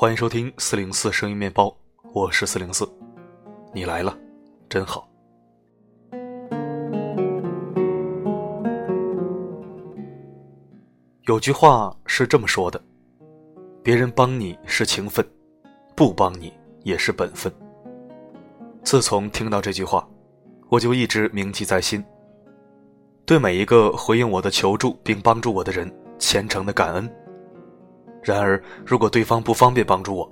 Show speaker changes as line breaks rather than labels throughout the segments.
欢迎收听四零四声音面包，我是四零四，你来了，真好。有句话是这么说的：别人帮你是情分，不帮你也是本分。自从听到这句话，我就一直铭记在心。对每一个回应我的求助并帮助我的人，虔诚的感恩。然而，如果对方不方便帮助我，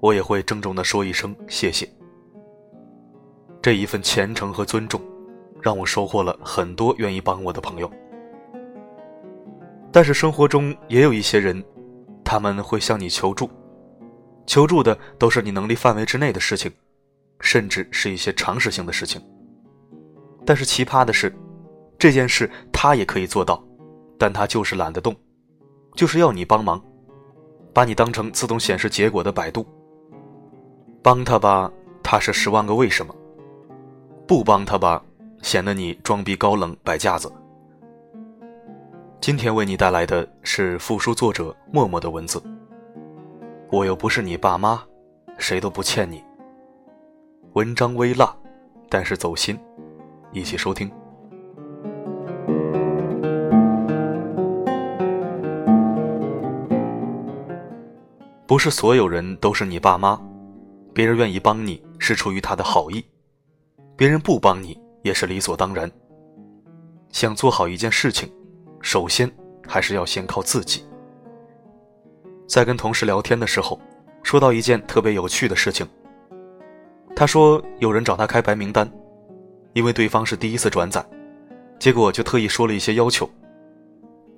我也会郑重地说一声谢谢。这一份虔诚和尊重，让我收获了很多愿意帮我的朋友。但是生活中也有一些人，他们会向你求助，求助的都是你能力范围之内的事情，甚至是一些常识性的事情。但是奇葩的是，这件事他也可以做到，但他就是懒得动，就是要你帮忙。把你当成自动显示结果的百度，帮他吧，他是十万个为什么；不帮他吧，显得你装逼高冷摆架子。今天为你带来的是复书作者默默的文字。我又不是你爸妈，谁都不欠你。文章微辣，但是走心，一起收听。不是所有人都是你爸妈，别人愿意帮你是出于他的好意，别人不帮你也是理所当然。想做好一件事情，首先还是要先靠自己。在跟同事聊天的时候，说到一件特别有趣的事情。他说有人找他开白名单，因为对方是第一次转载，结果就特意说了一些要求，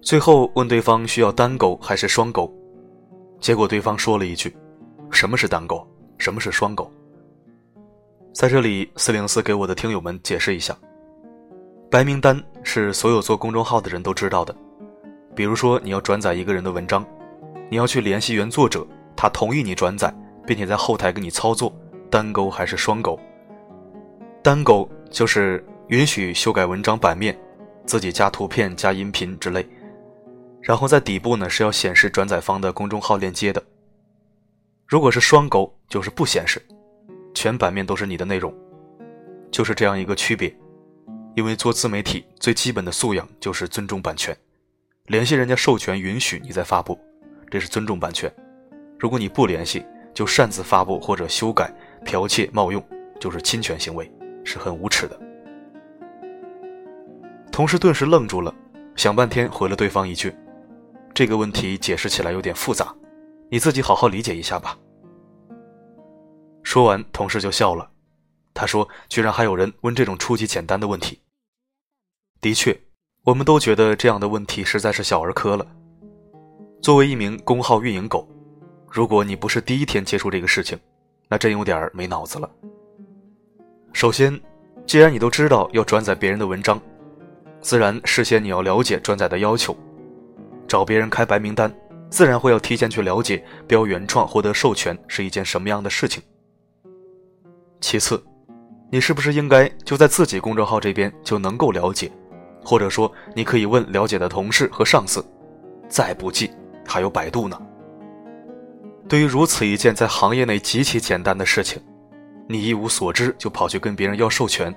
最后问对方需要单勾还是双勾。结果对方说了一句：“什么是单勾？什么是双勾？”在这里，四零四给我的听友们解释一下：白名单是所有做公众号的人都知道的，比如说你要转载一个人的文章，你要去联系原作者，他同意你转载，并且在后台给你操作单勾还是双勾。单勾就是允许修改文章版面，自己加图片、加音频之类。然后在底部呢是要显示转载方的公众号链接的。如果是双勾，就是不显示，全版面都是你的内容，就是这样一个区别。因为做自媒体最基本的素养就是尊重版权，联系人家授权允许你再发布，这是尊重版权。如果你不联系就擅自发布或者修改、剽窃、冒用，就是侵权行为，是很无耻的。同事顿时愣住了，想半天回了对方一句。这个问题解释起来有点复杂，你自己好好理解一下吧。说完，同事就笑了。他说：“居然还有人问这种初级简单的问题。”的确，我们都觉得这样的问题实在是小儿科了。作为一名公号运营狗，如果你不是第一天接触这个事情，那真有点没脑子了。首先，既然你都知道要转载别人的文章，自然事先你要了解转载的要求。找别人开白名单，自然会要提前去了解标原创获得授权是一件什么样的事情。其次，你是不是应该就在自己公众号这边就能够了解，或者说你可以问了解的同事和上司。再不济，还有百度呢。对于如此一件在行业内极其简单的事情，你一无所知就跑去跟别人要授权，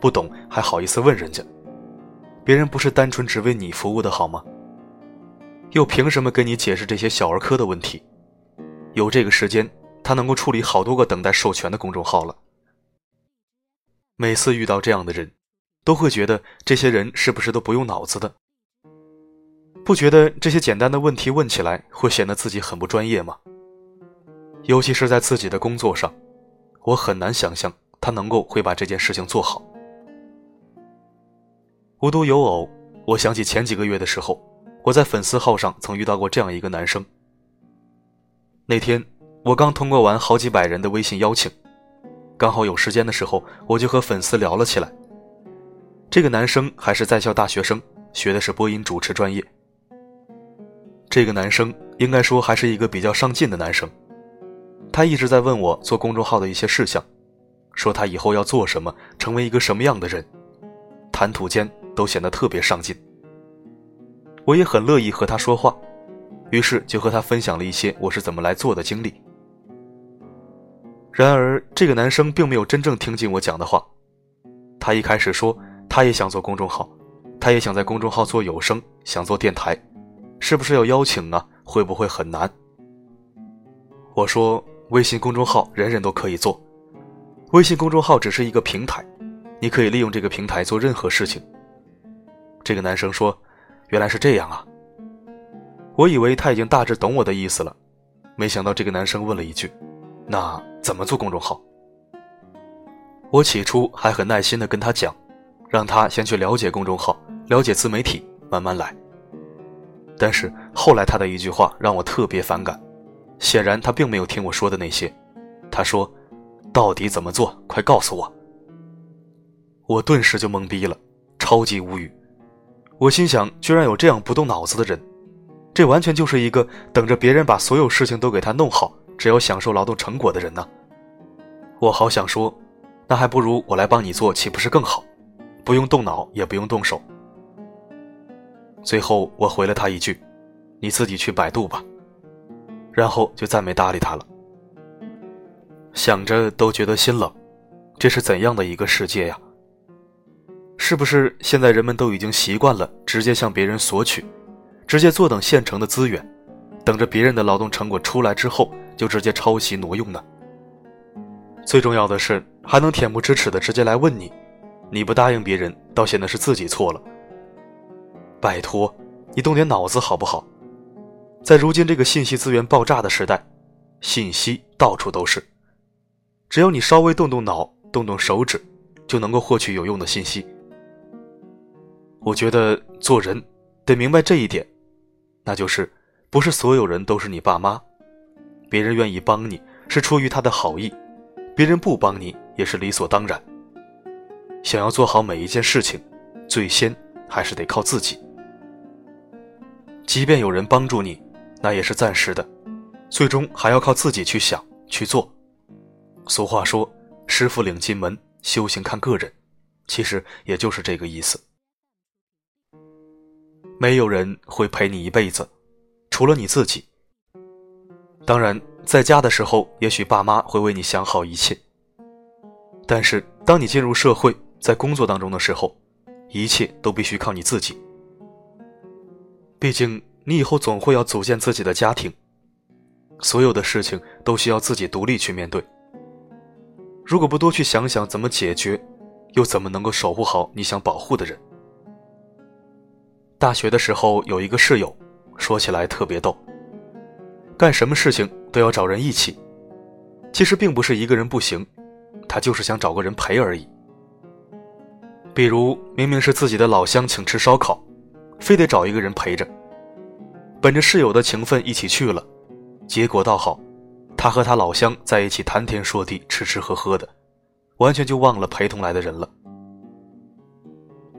不懂还好意思问人家？别人不是单纯只为你服务的好吗？又凭什么跟你解释这些小儿科的问题？有这个时间，他能够处理好多个等待授权的公众号了。每次遇到这样的人，都会觉得这些人是不是都不用脑子的？不觉得这些简单的问题问起来会显得自己很不专业吗？尤其是在自己的工作上，我很难想象他能够会把这件事情做好。无独有偶，我想起前几个月的时候。我在粉丝号上曾遇到过这样一个男生。那天我刚通过完好几百人的微信邀请，刚好有时间的时候，我就和粉丝聊了起来。这个男生还是在校大学生，学的是播音主持专业。这个男生应该说还是一个比较上进的男生，他一直在问我做公众号的一些事项，说他以后要做什么，成为一个什么样的人，谈吐间都显得特别上进。我也很乐意和他说话，于是就和他分享了一些我是怎么来做的经历，然而，这个男生并没有真正听进我讲的话。他一开始说，他也想做公众号，他也想在公众号做有声，想做电台，是不是要邀请啊？会不会很难？我说，微信公众号人人都可以做，微信公众号只是一个平台，你可以利用这个平台做任何事情。这个男生说：“原来是这样啊。”我以为他已经大致懂我的意思了，没想到这个男生问了一句：“那怎么做公众号？”我起初还很耐心地跟他讲，让他先去了解公众号，了解自媒体，慢慢来。但是后来他的一句话让我特别反感，显然他并没有听我说的那些。他说：“到底怎么做？快告诉我！”我顿时就懵逼了，超级无语。我心想，居然有这样不动脑子的人。这完全就是一个等着别人把所有事情都给他弄好，只要享受劳动成果的人呢。我好想说，那还不如我来帮你做，岂不是更好？不用动脑，也不用动手。最后我回了他一句：“你自己去百度吧。”然后就再没搭理他了。想着都觉得心冷，这是怎样的一个世界呀？是不是现在人们都已经习惯了直接向别人索取？直接坐等现成的资源，等着别人的劳动成果出来之后就直接抄袭挪用呢。最重要的是还能恬不知耻的直接来问你，你不答应别人，倒显得是自己错了。拜托，你动点脑子好不好？在如今这个信息资源爆炸的时代，信息到处都是，只要你稍微动动脑、动动手指，就能够获取有用的信息。我觉得做人得明白这一点。那就是，不是所有人都是你爸妈，别人愿意帮你是出于他的好意，别人不帮你也是理所当然。想要做好每一件事情，最先还是得靠自己。即便有人帮助你，那也是暂时的，最终还要靠自己去想去做。俗话说：“师傅领进门，修行看个人。”其实也就是这个意思。没有人会陪你一辈子，除了你自己。当然，在家的时候，也许爸妈会为你想好一切。但是，当你进入社会，在工作当中的时候，一切都必须靠你自己。毕竟，你以后总会要组建自己的家庭，所有的事情都需要自己独立去面对。如果不多去想想怎么解决，又怎么能够守护好你想保护的人？大学的时候有一个室友，说起来特别逗。干什么事情都要找人一起，其实并不是一个人不行，他就是想找个人陪而已。比如明明是自己的老乡请吃烧烤，非得找一个人陪着。本着室友的情分一起去了，结果倒好，他和他老乡在一起谈天说地，吃吃喝喝的，完全就忘了陪同来的人了。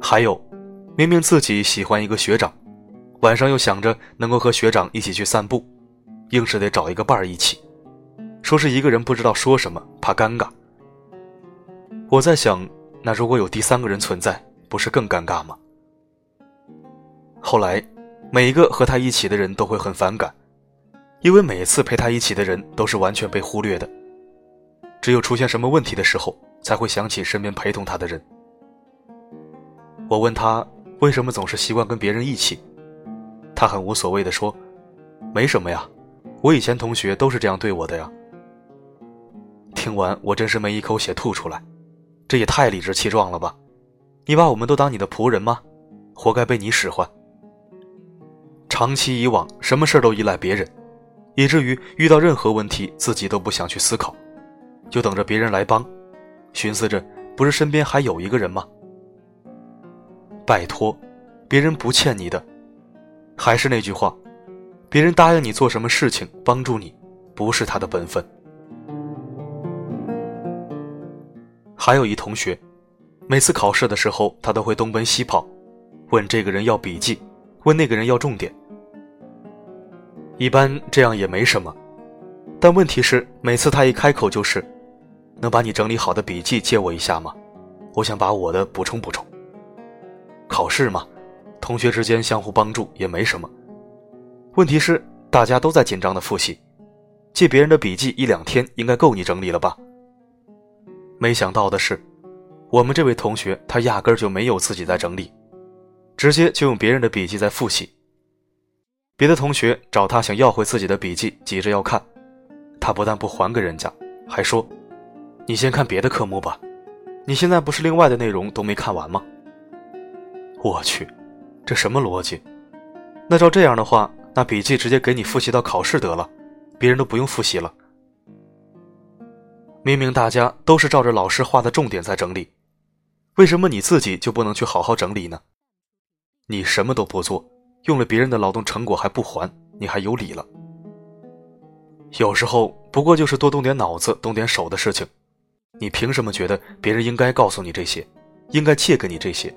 还有。明明自己喜欢一个学长，晚上又想着能够和学长一起去散步，硬是得找一个伴儿一起，说是一个人不知道说什么，怕尴尬。我在想，那如果有第三个人存在，不是更尴尬吗？后来，每一个和他一起的人都会很反感，因为每次陪他一起的人都是完全被忽略的，只有出现什么问题的时候，才会想起身边陪同他的人。我问他。为什么总是习惯跟别人一起？他很无所谓的说：“没什么呀，我以前同学都是这样对我的呀。”听完我真是没一口血吐出来，这也太理直气壮了吧！你把我们都当你的仆人吗？活该被你使唤。长期以往，什么事都依赖别人，以至于遇到任何问题自己都不想去思考，就等着别人来帮，寻思着不是身边还有一个人吗？拜托，别人不欠你的。还是那句话，别人答应你做什么事情，帮助你，不是他的本分。还有一同学，每次考试的时候，他都会东奔西跑，问这个人要笔记，问那个人要重点。一般这样也没什么，但问题是，每次他一开口就是：“能把你整理好的笔记借我一下吗？我想把我的补充补充。”考试嘛，同学之间相互帮助也没什么。问题是大家都在紧张的复习，借别人的笔记一两天应该够你整理了吧？没想到的是，我们这位同学他压根就没有自己在整理，直接就用别人的笔记在复习。别的同学找他想要回自己的笔记，急着要看，他不但不还给人家，还说：“你先看别的科目吧，你现在不是另外的内容都没看完吗？”我去，这什么逻辑？那照这样的话，那笔记直接给你复习到考试得了，别人都不用复习了。明明大家都是照着老师画的重点在整理，为什么你自己就不能去好好整理呢？你什么都不做，用了别人的劳动成果还不还，你还有理了？有时候不过就是多动点脑子、动点手的事情，你凭什么觉得别人应该告诉你这些，应该借给你这些？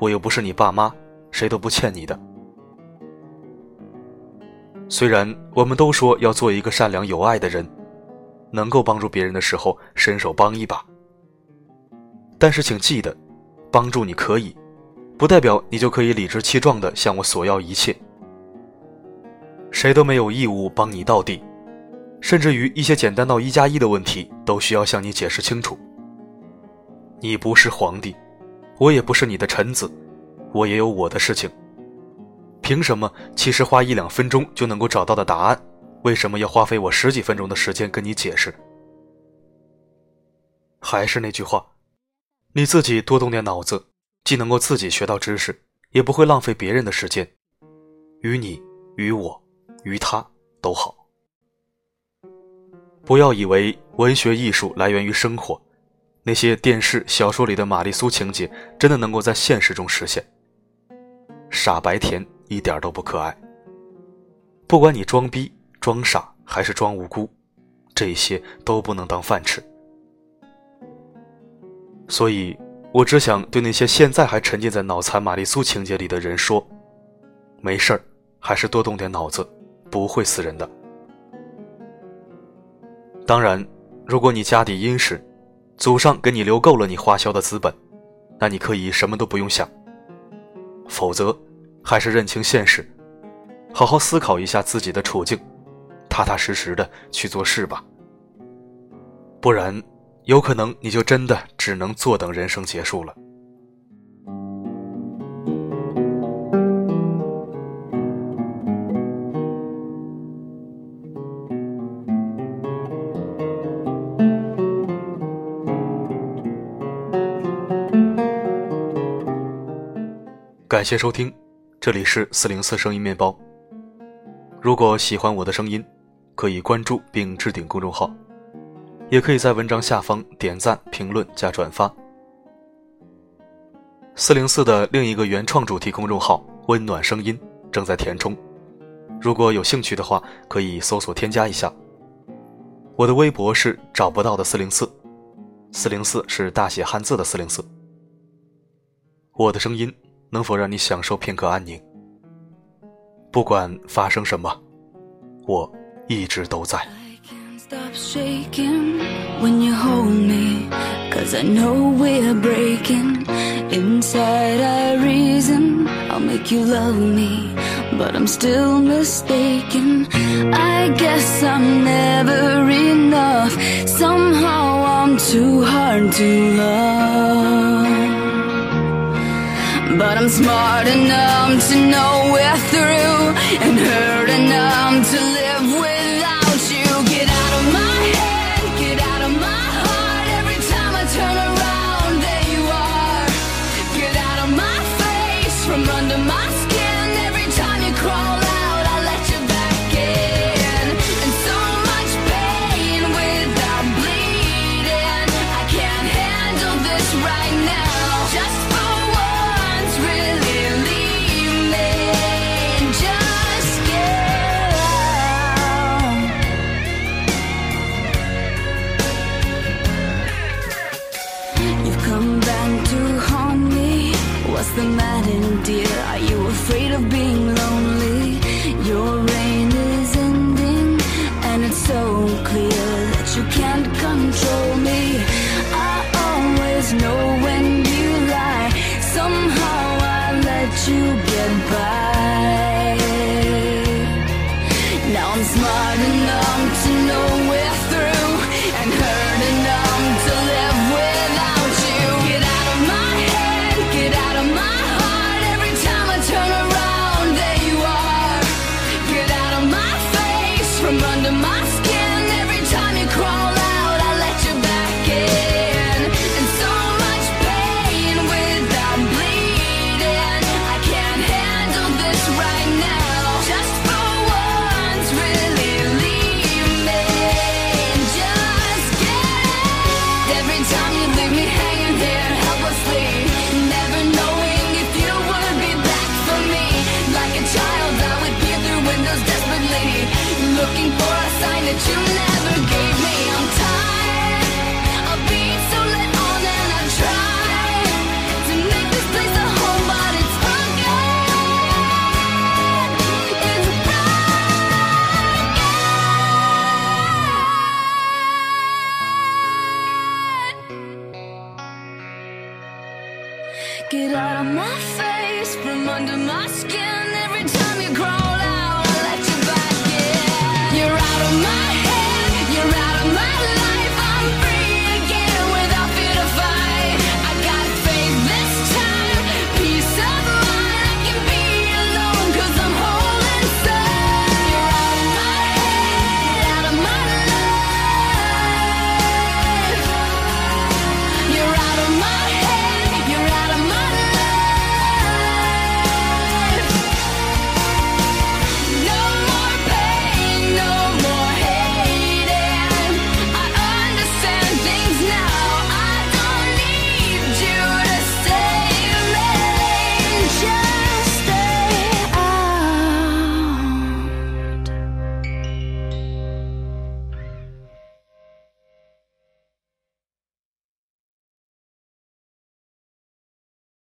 我又不是你爸妈，谁都不欠你的。虽然我们都说要做一个善良有爱的人。能够帮助别人的时候，伸手帮一把。但是请记得，帮助你可以，不代表你就可以理直气壮地向我索要一切。谁都没有义务帮你到底，甚至于一些简单到一加一的问题，都需要向你解释清楚。你不是皇帝，我也不是你的臣子，我也有我的事情。凭什么，其实花一两分钟就能够找到的答案？为什么要花费我十几分钟的时间跟你解释？还是那句话，你自己多动点脑子，既能够自己学到知识，也不会浪费别人的时间，于你、于我、于他都好。不要以为文学艺术来源于生活，那些电视、小说里的玛丽苏情节真的能够在现实中实现？傻白甜一点都不可爱。不管你装逼。装傻还是装无辜，这些都不能当饭吃。所以，我只想对那些现在还沉浸在脑残玛丽苏情节里的人说：没事儿，还是多动点脑子，不会死人的。当然，如果你家底殷实，祖上给你留够了你花销的资本，那你可以什么都不用想。否则，还是认清现实，好好思考一下自己的处境。踏踏实实的去做事吧，不然有可能你就真的只能坐等人生结束了。感谢收听，这里是四零四声音面包。如果喜欢我的声音。可以关注并置顶公众号，也可以在文章下方点赞、评论加转发。四零四的另一个原创主题公众号“温暖声音”正在填充，如果有兴趣的话，可以搜索添加一下。我的微博是找不到的四零四，四零四是大写汉字的四零四。我的声音能否让你享受片刻安宁？不管发生什么，我。一直都在。When you hold me, cause I know we're breaking. Inside I reason I'll make you love me, but I'm still mistaken. I guess I'm never enough. Somehow I'm too hard to love. But I'm smart enough to know we're through and hurt enough to live smart enough to know Get out of
my face from under my skin every time you crawl.